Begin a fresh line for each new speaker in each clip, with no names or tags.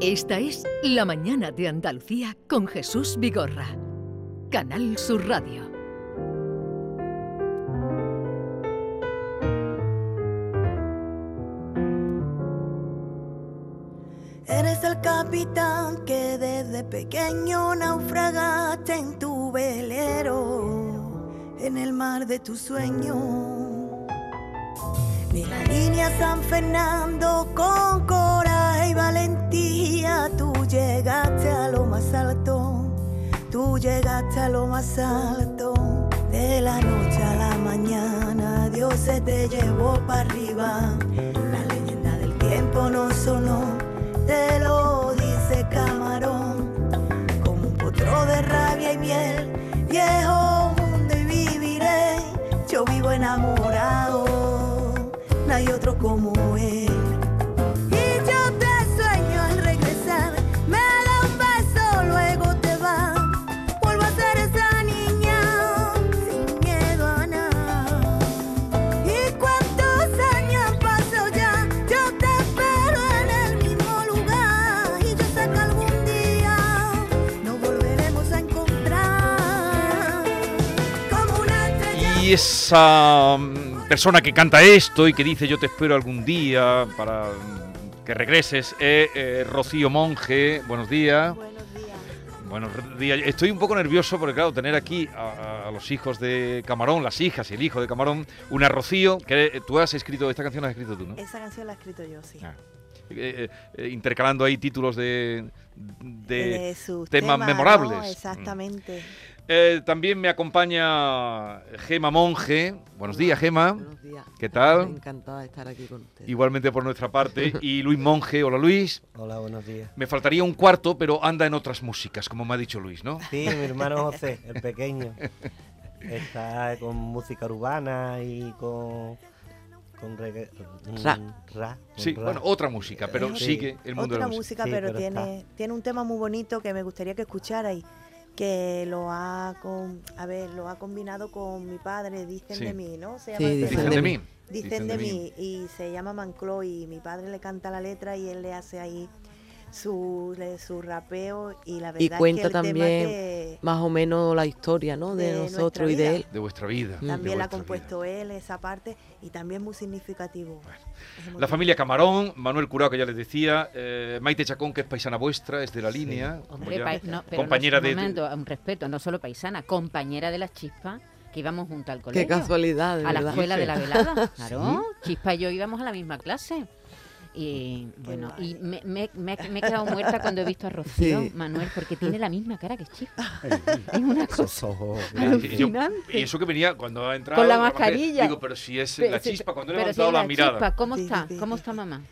Esta es La Mañana de Andalucía con Jesús Vigorra. Canal Sur Radio.
Eres el capitán que desde pequeño naufragaste en tu velero, en el mar de tu sueño. De la línea San Fernando con coraje y valentía, tú llegaste a lo más alto, tú llegaste a lo más alto. De la noche a la mañana, Dios se te llevó para arriba. La leyenda del tiempo no sonó. Te lo dice Camarón, como un potro de rabia y miel, viejo mundo y viviré, yo vivo enamorado, no hay otro como esa
mm, persona que canta esto y que dice yo te espero algún día para mm, que regreses es eh, Rocío Monge. Buenos días.
Buenos días.
Buenos días. Estoy un poco nervioso porque, claro, tener aquí a, a los hijos de Camarón, las hijas y el hijo de Camarón, una Rocío, que eh, tú has escrito, esta canción la has escrito tú, ¿no?
Esa canción la he escrito yo, sí.
Ah. Eh, eh, intercalando ahí títulos de, de
De sus
temas
temas,
memorables.
¿no? Exactamente.
Eh, también me acompaña Gema Monge. Buenos días, Gema.
Buenos días.
¿Qué tal?
Encantada de estar aquí con ustedes.
Igualmente por nuestra parte. Y Luis Monge. Hola, Luis.
Hola, buenos días.
Me faltaría un cuarto, pero anda en otras músicas, como me ha dicho Luis, ¿no?
Sí, mi hermano José, el pequeño, está con música urbana y con con reggae,
Ra.
ra,
Sí,
ra.
bueno, otra música, pero
Es
sigue el mundo de
Otra
la música.
música,
Sí,
pero,
pero
tiene, tiene un tema muy bonito que me gustaría que escucharais, que lo ha con, a ver, lo ha combinado con mi padre, dicen
Sí.
de mí, ¿no? Se
Sí,
llama el
Dicen
de mí.
Dicen de mí y se llama Manclo y mi padre le canta la letra y él le hace ahí su, le- su rapeo y la verdad
Y
es que
también
que
Más o menos la historia, ¿no? De,
de
nosotros y de él.
De vuestra vida. de
también la ha compuesto
vida.
él, esa parte, y también muy significativo. Es
La familia Camarón, Manuel Curao, que ya les decía, eh, Maite Chacón, que es paisana vuestra, es de la línea. como
Hombre,
ya-
pa- no, pero
compañera
no,
de-
un momento, un respeto, no solo paisana, compañera de las chispas que íbamos junto al
Qué
colegio.
casualidad, de
a la escuela de la velada. Claro, Chispa y yo íbamos a la misma clase. Y bueno, y me, me- me- me he quedado muerta cuando he visto a Rocío,
Sí.
Manuel, porque tiene la misma cara que Chispa. Es una cosa.
Y yo- eso que venía cuando ha entrado.
Con la mascarilla.
Digo, pero si es
Pero
la chispa, cuando he
pero sí,
levantado la,
la
mirada.
Chispa, ¿cómo
Sí,
está?
sí,
¿Cómo está mamá?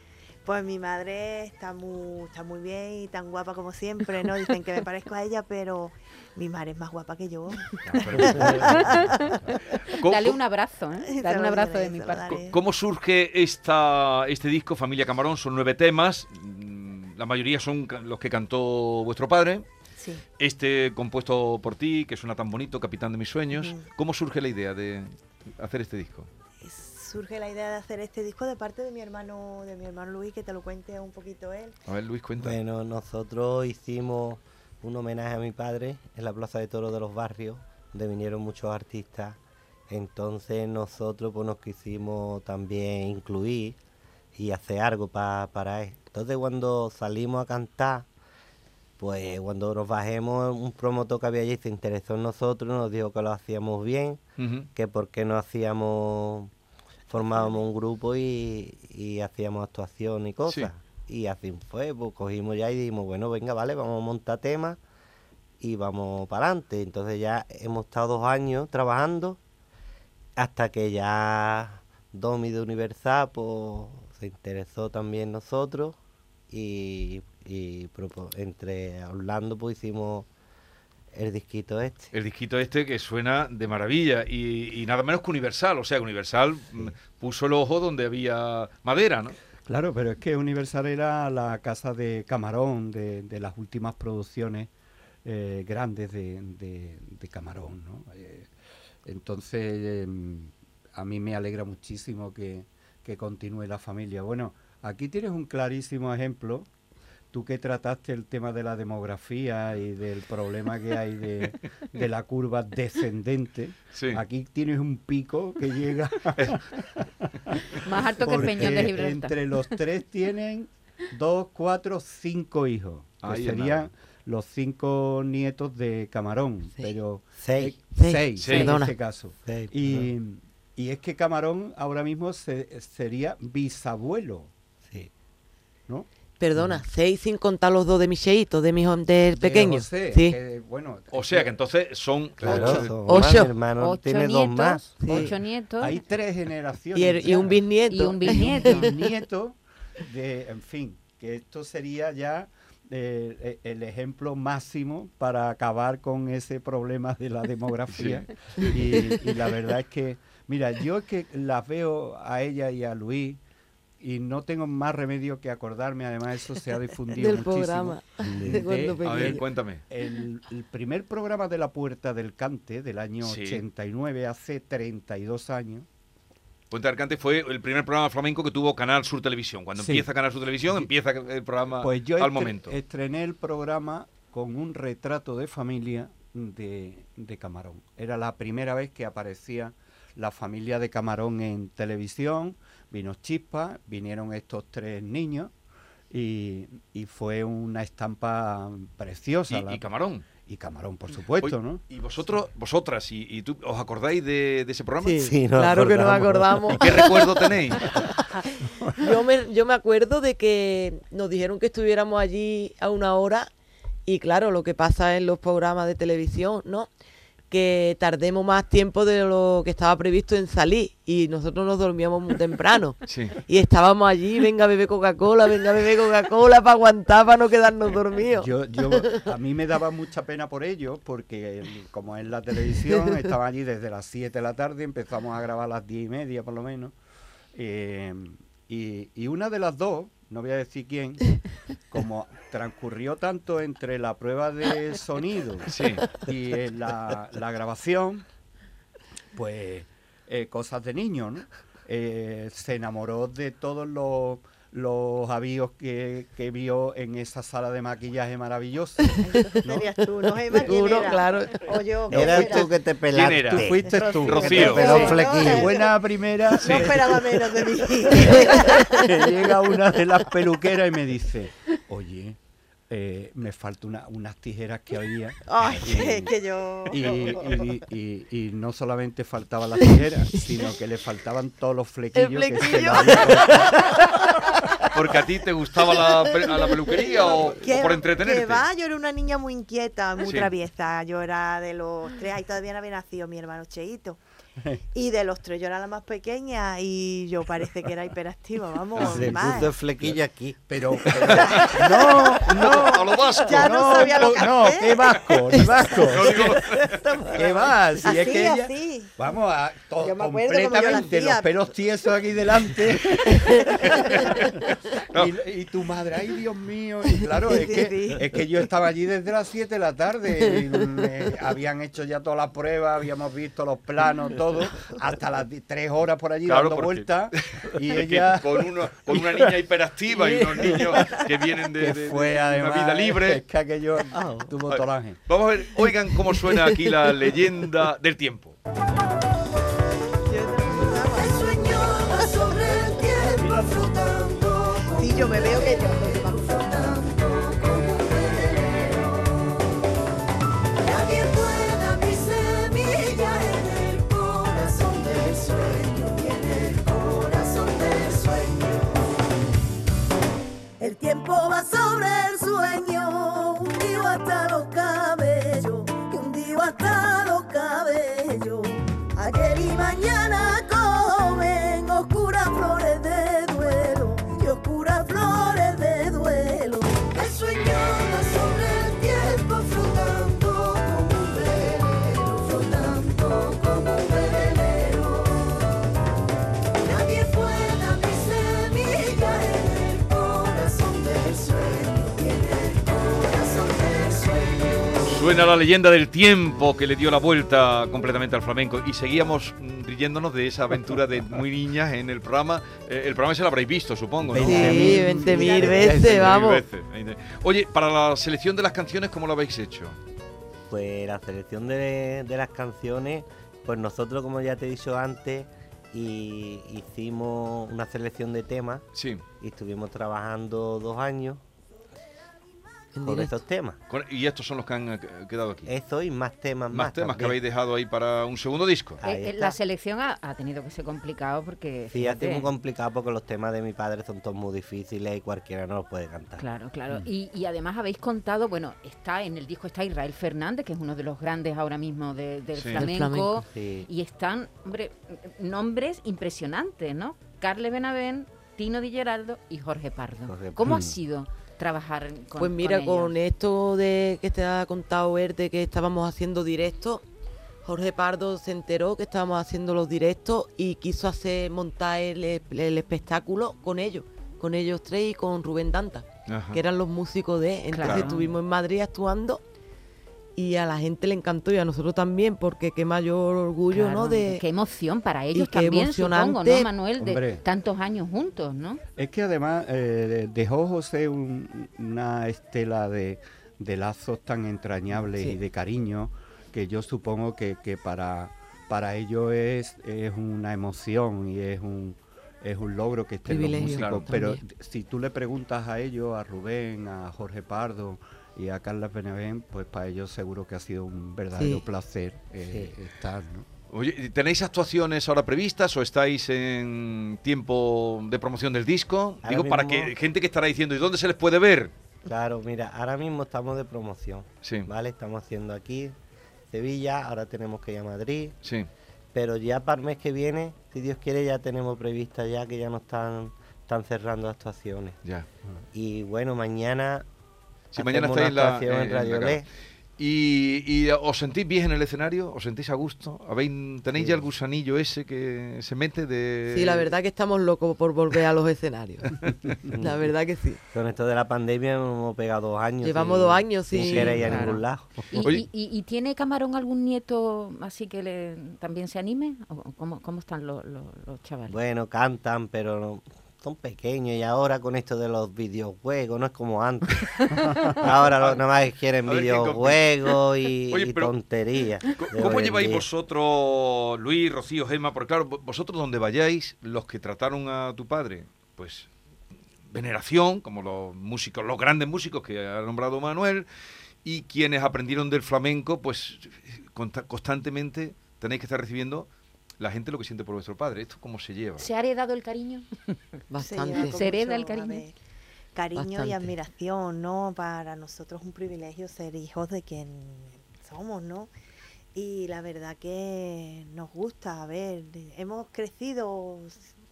Pues mi madre está muy, está muy bien y tan guapa como siempre, ¿no? Dicen que me parezco a ella, pero mi madre es más guapa que yo.
¿Cómo,
Dale un abrazo, ¿eh? Dale un abrazo de mi parte.
cómo surge esta, este disco, Familia Camarón? Son nueve temas. mm, La mayoría son los que cantó vuestro padre.
Sí.
Este compuesto por ti, que suena tan bonito, Capitán de mis sueños. ¿Cómo surge la idea de hacer este disco?
Surge la idea de hacer este disco de parte de mi hermano, de mi hermano Luis, que te lo cuente un poquito él.
A ver, Luis, cuenta.
Bueno, nosotros hicimos un homenaje a mi padre en la Plaza de Toros de los Barrios, donde vinieron muchos artistas. Entonces nosotros pues, nos quisimos también incluir y hacer algo pa- para él. Entonces cuando salimos a cantar, pues cuando nos bajemos, un promotor que había allí se interesó en nosotros, nos dijo que lo hacíamos bien, que por qué no hacíamos, formábamos un grupo y, y hacíamos actuación y cosas. Y así fue, pues cogimos ya y dijimos, bueno, venga, vale, vamos a montar temas y vamos para adelante. Entonces ya hemos estado dos años trabajando hasta que ya Domi de Universal pues, se interesó también nosotros y, y entre Orlando pues hicimos el disquito este.
El disquito este que suena de maravilla y, y nada menos que Universal. O sea, que Universal mm, puso el ojo donde había madera, ¿no?
Claro, pero es que Universal era la casa de Camarón, de, de las últimas producciones eh, grandes de, de- de Camarón, ¿no? Eh, entonces, em, a mí me alegra muchísimo que, que continúe la familia. Bueno, aquí tienes un clarísimo ejemplo tú que trataste el tema de la demografía y del problema que hay de, de la curva descendente,
Sí.
aquí tienes un pico que llega...
Más alto que el peñón de Gibraltar.
Entre los tres tienen dos, cuatro, cinco hijos,
Ahí
serían
nada.
los cinco nietos de Camarón,
Sí.
pero
Seis.
eh,
Seis.
seis,
Seis.
en
Perdona.
este caso.
Seis,
Y, y es que Camarón ahora mismo se- sería bisabuelo,
Sí.
¿no?
Perdona, seis sin contar los dos de mi cheito, de mi del
De
pequeño.
José,
sí.
que, bueno,
O sea que entonces son
Claro,
ocho.
Ocho.
más, hermano
Ocho
tiene
nietos,
dos más.
Sí.
ocho nietos
hay tres generaciones.
y, el- y un bisnieto.
y un bisnieto.
bisnieto de, en fin, que esto sería ya eh, eh, el ejemplo máximo para acabar con ese problema de la demografía. Y, y la verdad es que, mira, yo es que las veo a ella y a Luis y no tengo más remedio que acordarme, además eso se ha difundido
del
muchísimo.
programa.
De-
de cuando
A
A ver, cuéntame.
El, el primer programa de La Puerta del Cante del año
Sí.
89, hace 32 años,
Puente Arcante fue el primer programa flamenco que tuvo Canal Sur Televisión. Cuando
Sí.
empieza Canal Sur Televisión,
Sí.
empieza el programa
Pues yo
al
estre-
momento.
estrené el programa con un retrato de familia de, de Camarón. Era la primera vez que aparecía la familia de Camarón en televisión. Vino Chispa, vinieron estos tres niños y, y fue una estampa preciosa.
Y,
la-
y Camarón.
y Camarón, por supuesto, ¿no?
Y vosotros, vosotras, y, y tú, ¿os acordáis de, de ese programa?
Sí, claro que nos
acordamos.
acordamos.
¿Qué recuerdo tenéis?
Yo me, yo me acuerdo de que nos dijeron que estuviéramos allí a una hora y claro, lo que pasa en los programas de televisión, ¿no? Que tardemos más tiempo de lo que estaba previsto en salir y nosotros nos dormíamos muy temprano.
Sí.
Y estábamos allí, venga a beber Coca-Cola, venga a beber Coca-Cola para aguantar, para no quedarnos dormidos.
Yo, yo, a mí me daba mucha pena por ellos, porque como es la televisión, estaban allí desde las 7 de la tarde, empezamos a grabar a las 10 y media por lo menos. eh, y, y una de las dos, no voy a decir quién, como transcurrió tanto entre la prueba de sonido
Sí.
y eh, la, la grabación, pues eh, cosas de niño, ¿no? Eh, se enamoró de todos los, los avíos que, que vio en esa sala de maquillaje maravillosa. ¿no?
Serías tú, no Gemma, ¿quién era?
claro.
O yo, ¿quién
Eras
era?
tú que te pelaste.
era?
Tú fuiste tú.
Rocío.
que peló
Sí.
flequillo. Buena primera,
No esperaba menos de mí.
que llega una de las peluqueras y me dice, oye, eh, me falta una- unas tijeras que había.
Ay,
Y-
que, que yo...
Y, y- y- y no solamente faltaban las tijeras, sino que le faltaban todos los flequillos. que se
flequillo.
lo había-
¿Porque a ti te gustaba la, a la peluquería o, por entretenerte?
Que va, yo era una niña muy inquieta, muy
Sí.
traviesa. Yo era de los tres, ahí todavía no había nacido mi hermano Cheito. Y de los tres yo era la más pequeña y yo parece que era hiperactiva, vamos.
Se
más.
puso el flequillo aquí.
Pero, pero- no, no,
A lo vasco.
Ya no sabía lo que
no,
hacer.
qué vasco, ni vasco.
No
¿Qué va? Si
así,
es que ella,
así.
vamos a to-
Yo me acuerdo como yo lo
completamente los pelos tiesos aquí delante. y, y tu madre, ay Dios mío. Y claro, es que, es que yo estaba allí desde las 7 de la tarde. y, eh, habían hecho ya todas las pruebas, habíamos visto los planos, todo, hasta las 3 horas por allí
Claro,
dando vueltas. Y
Es que
ella.
con, uno- con una niña hiperactiva y unos niños que vienen de,
que
de- de
fue
una vida libre.
es que aquello tuvo
Vale.
tolaje.
Vamos a ver, oigan cómo suena aquí la leyenda del tiempo. Suena la leyenda del tiempo que le dio la vuelta completamente al flamenco y seguíamos riéndonos de esa aventura de muy niñas en el programa. Eh, el programa se lo habréis visto, supongo, ¿no?
Sí,
20.000
20.000
millones de
veces,
veces,
vamos.
Veces. Oye, para la selección de las canciones, ¿cómo lo habéis hecho?
Pues la selección de, de las canciones, pues nosotros, como ya te he dicho antes, y hicimos una selección de temas
Sí.
y estuvimos trabajando dos años
En
con
directo.
esos temas.
Con- y estos son los que han eh, quedado aquí.
Eso y más temas más.
Más temas que habéis dejado ahí para un segundo disco.
Eh, eh, la selección ha, ha tenido que ser complicado porque.
Sí, ha sido muy complicado porque los temas de mi padre son todos muy difíciles y cualquiera no los puede cantar.
Claro, claro. Y, y además habéis contado, bueno, está en el disco está Israel Fernández, que es uno de los grandes ahora mismo de- del
Sí.
Flamenco.
flamenco.
Sí.
Y están, hombre, nombres impresionantes, ¿no? Carles Benavent, Tino Di Geraldo y Jorge Pardo.
Jorge
¿Cómo ha sido trabajar con
Pues mira,
con,
esto de que te ha contado Verde que estábamos haciendo directos, Jorge Pardo se enteró que estábamos haciendo los directos y quiso hacer montar el, el espectáculo con ellos, con ellos tres y con Rubén Danta,
Ajá.
que eran los músicos de. Entonces
Claro.
estuvimos en Madrid actuando y a la gente le encantó y a nosotros también, porque qué mayor orgullo,
Claro,
¿no? De,
Qué emoción para ellos
qué
también, supongo, ¿no. Manuel? De
Hombre.
tantos años juntos, ¿no?
Es que además eh, dejó José un- una estela de, de lazos tan entrañables
Sí.
y de cariño que yo supongo que, que para, para ellos es, es una emoción y es un, es un logro que estén los músicos.
Claro.
Pero
también.
si tú le preguntas a ellos, a Rubén, a Jorge Pardo y a Carla Benavent, pues para ellos seguro que ha sido un verdadero
Sí.
placer eh, estar, ¿no?
Oye, ¿tenéis actuaciones ahora previstas o estáis en tiempo de promoción del disco?
Ahora
Digo, para que gente que estará diciendo, ¿y dónde se les puede ver?
Claro, mira, ahora mismo estamos de promoción,
Sí,
¿vale? Estamos haciendo aquí Sevilla, ahora tenemos que ir a Madrid,
sí.
pero ya para el mes que viene, si Dios quiere, ya tenemos prevista ya que ya no están, están cerrando actuaciones.
Ya.
Y bueno, mañana
Sí, mañana estáis en la, en-
en
en
Radio. Le.
¿Y, y os sentís bien en el escenario? ¿Os sentís a gusto? ¿Habéis, ¿Tenéis
Sí.
ya el gusanillo ese que se mete de...?
Sí, la verdad que estamos locos por volver a los escenarios. la verdad que sí.
Con esto de la pandemia hemos pegado dos años.
Llevamos
sin-
dos años
sin
sin-
querer ir a
Claro.
ningún lado.
¿Y,
Oye.
y- y- y tiene Camarón algún nieto así que le, también se anime? ¿O cómo, cómo están los, los- los chavales?
Bueno, cantan, pero no- son pequeños y ahora con esto de los videojuegos no es como antes. ahora lo, nada más quieren videojuegos y,
Oye,
y tonterías.
¿Cómo lleváis vosotros, Luis, Rocío, Gema? Porque claro, vo- vosotros donde vayáis, los que trataron a tu padre, pues veneración, como los músicos, los grandes músicos que ha nombrado Manuel, y quienes aprendieron del flamenco, pues consta- constantemente tenéis que estar recibiendo la gente lo que siente por vuestro padre. ¿Esto cómo se lleva?
¿Se ha heredado el cariño?
Se
Bastante.
¿Se hereda el cariño?
cariño y admiración, ¿no? Para nosotros es un privilegio ser hijos de quien somos, ¿no? Y la verdad que nos gusta, a ver, hemos crecido,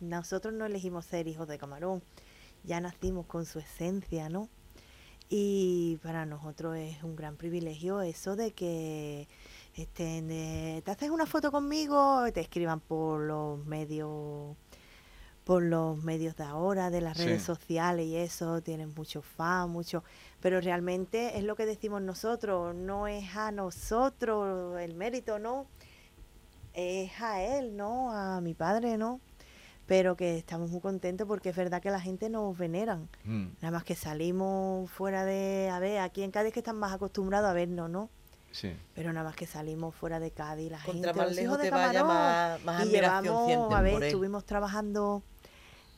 nosotros no elegimos ser hijos de camarón, ya nacimos con su esencia, ¿no? Y para nosotros es un gran privilegio eso de que estén de, te haces una foto conmigo, te escriban por los medios por los medios de ahora, de las
Sí.
redes sociales y eso, tienen muchos fans, mucho, pero realmente es lo que decimos nosotros, no es a nosotros el mérito, ¿no? Es a él, ¿no? A mi padre, ¿no? Pero que estamos muy contentos porque es verdad que la gente nos veneran.
Mm.
Nada más que salimos fuera de, a ver, aquí en Cádiz que están más acostumbrados a vernos, ¿no?
Sí.
Pero nada más que salimos fuera de Cádiz, la
Contra
gente,
más
los
lejos
hijos de
te vaya, más, más
y
admiración
llevamos, a ver,
por él.
estuvimos trabajando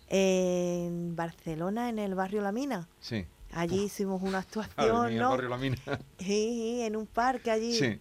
en Barcelona, en el barrio La Mina.
Sí.
Allí hicimos una actuación,
mía,
¿no?
Barrio La Mina.
Sí, sí, en un parque allí.
Sí.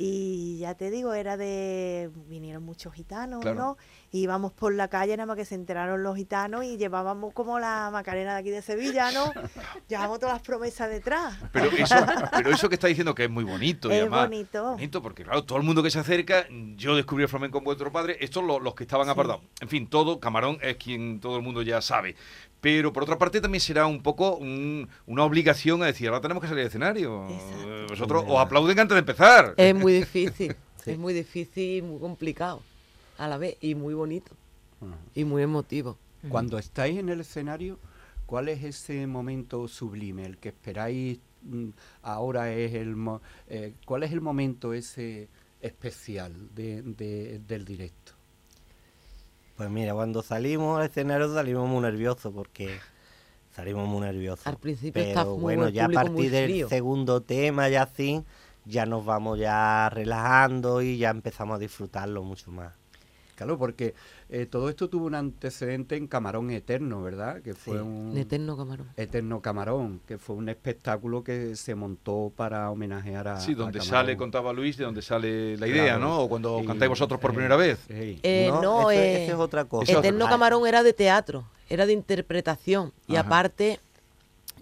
Y ya te digo, era de. Vinieron muchos gitanos,
Claro.
¿no? Y íbamos por la calle, nada más que se enteraron los gitanos y llevábamos como la Macarena de aquí de Sevilla, ¿no? Llevábamos todas las promesas detrás.
Pero eso, pero eso que está diciendo que es muy bonito. y
Es
además,
bonito.
Bonito, porque claro, todo el mundo que se acerca, yo descubrí el flamenco con vuestro padre, estos lo- los que estaban
Sí.
apartados. En fin, todo, Camarón es quien todo el mundo ya sabe. Pero por otra parte también será un poco un- una obligación a decir, ahora tenemos que salir al escenario.
Exacto.
Vosotros os aplauden antes de empezar.
Es muy difícil,
Sí.
es muy difícil y muy complicado a la vez y muy bonito y muy emotivo.
Cuando estáis en el escenario, ¿cuál es ese momento sublime, el que esperáis mm, ahora es el... mo- eh, ¿Cuál es el momento ese especial de- de- del directo?
Pues mira, cuando salimos al escenario salimos muy nerviosos porque salimos muy nerviosos.
Al principio
Pero
está muy
bueno, ya a
muy
partir del segundo tema ya así, ya nos vamos ya relajando y ya empezamos a disfrutarlo mucho más.
Claro, porque eh, todo esto tuvo un antecedente en Camarón Eterno, ¿verdad? Que fue
Sí.
un...
Eterno camarón.
Eterno Camarón, que fue un espectáculo que se montó para homenajear a
Sí, donde sale, contaba Luis, de donde sale la idea,
Claro.
¿no? O cuando cantáis vosotros por
eh,
primera vez.
sí.
Eh, no,
eso,
eh,
es otra cosa.
Eterno
Ah,
Camarón era de teatro, era de interpretación y
Ajá.
aparte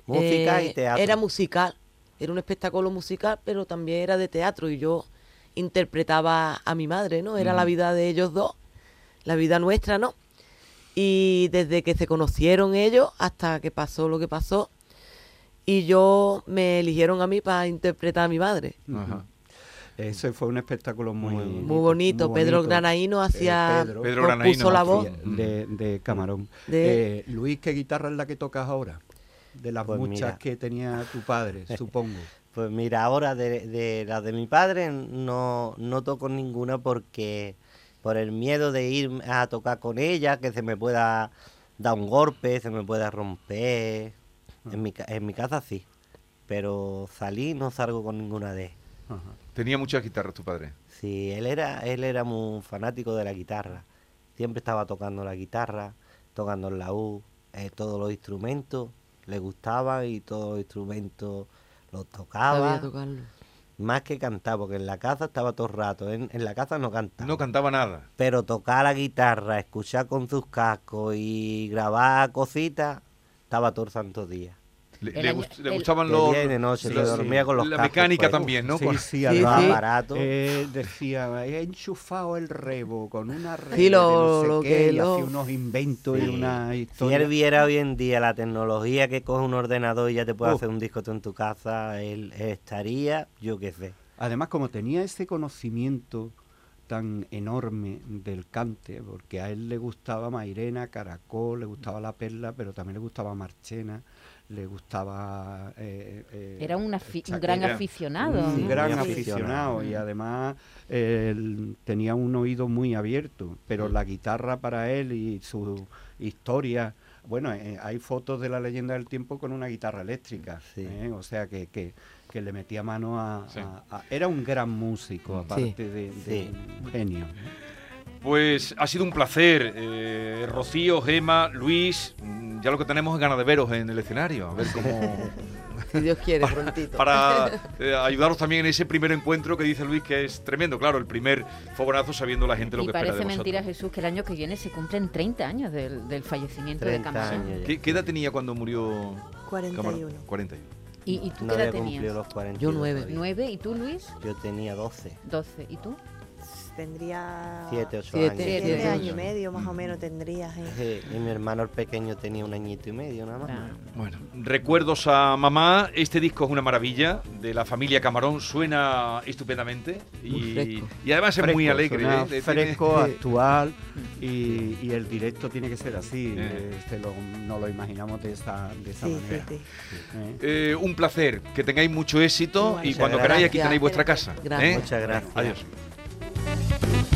Música
eh,
y teatro.
era musical, era un espectáculo musical, pero también era de teatro y yo interpretaba a mi madre, ¿no? Era la vida de ellos dos, la vida nuestra, ¿no? Y desde que se conocieron ellos hasta que pasó lo que pasó y yo me eligieron a mí para interpretar a mi madre.
Ajá.
Ese fue un espectáculo muy,
Muy-
Muy bonito,
muy
Pedro
bonito.
Granaíno
Eh,
hacía
Pedro,
Pedro
compuso
Granaíno
la
hacía-
voz
de, de Camarón.
De-
Eh, Luis, ¿qué guitarra es la que tocas ahora? De las
Pues
muchas
mira.
que tenía tu padre, supongo.
Pues mira, ahora de, de las de mi padre no, no toco ninguna porque por el miedo de ir a tocar con ella, que se me pueda dar un golpe, se me pueda romper. En mi, en mi casa sí, pero salí no salgo con ninguna de ellas.
Ajá.
Tenía muchas guitarras tu padre.
Sí, él era, él era muy fanático de la guitarra. Siempre estaba tocando la guitarra, tocando el laúd, eh, todos los instrumentos le gustaban y todos los instrumentos los tocaba.
sabía tocarlo.
Más que cantar, porque en la casa estaba todo el rato. En, en la casa no cantaba.
No cantaba nada.
pero tocar la guitarra, escuchar con sus cascos y grabar cositas, estaba todo el santo día.
Le,
El
le
año-
gust- le
el-
gustaban los...
día y de noche,
sí,
se
sí.
dormía con los
La
cascos
mecánica
puestos.
también, ¿no?
Sí,
Con-
sí,
aparato.
eh, decía, he enchufado el rebo con una red
Sí, lo-
de no sé
lo
qué",
que
y
lo-
hacía unos inventos y una
Si
historia.
él viera hoy en día la tecnología que coge un ordenador y ya te puede hacer un disco tú en tu casa, él estaría, yo qué sé.
Además, como tenía ese conocimiento tan enorme del cante, porque a él le gustaba Mairena, Caracol, le gustaba La Perla, pero también le gustaba Marchena, le gustaba... eh, eh,
Era un, afi- un
Chaquera.
gran aficionado.
un gran aficionado y además eh, él tenía un oído muy abierto, pero la guitarra para él y su historia, bueno, eh, hay fotos de la leyenda del tiempo con una guitarra eléctrica,
Sí.
¿eh? o sea que, que, que le metía mano a,
Sí.
a- a- Era un gran músico, aparte de, de
Sí.
un genio.
Pues ha sido un placer, eh, Rocío, Gema, Luis. Ya lo que tenemos es ganas de veros en el escenario, a ver cómo.
Si Dios quiere, prontito.
para eh, ayudaros también en ese primer encuentro que dice Luis que es tremendo, claro, el primer fogonazo sabiendo la gente lo
Y
que espera
parece
de
mentira,
vosotros.
Jesús, que el año que viene se cumplen 30 años del, del fallecimiento de
30
Camarón.
¿Qué, qué edad tenía cuando murió
41.
Camarón? 41.
¿Y, y tú
No
qué edad tenías?
los 40.
Yo nueve.
¿Nueve? ¿Y tú, Luis?
Yo tenía 12,
12. ¿Y tú?
Tendría
7, 8
Siete,
años.
siete
Siete
años y medio más o menos tendría. eh.
Sí, y mi hermano el pequeño tenía un añito y medio nada más.
Ah.
Bueno, recuerdos a mamá. Este disco es una maravilla. De la familia Camarón suena estupendamente. Y, y además es
Fresco,
muy alegre.
suena
¿eh? Tiene-
Fresco, actual y, y el directo tiene que ser así.
Eh.
eh, este lo- no lo imaginamos de esa, de esa
Sí, sí,
manera.
sí.
¿eh?
Un placer, que tengáis mucho éxito y cuando
gracias.
queráis aquí tenéis vuestra casa.
Gracias.
¿eh?
Muchas gracias.
Adiós.
Thank you.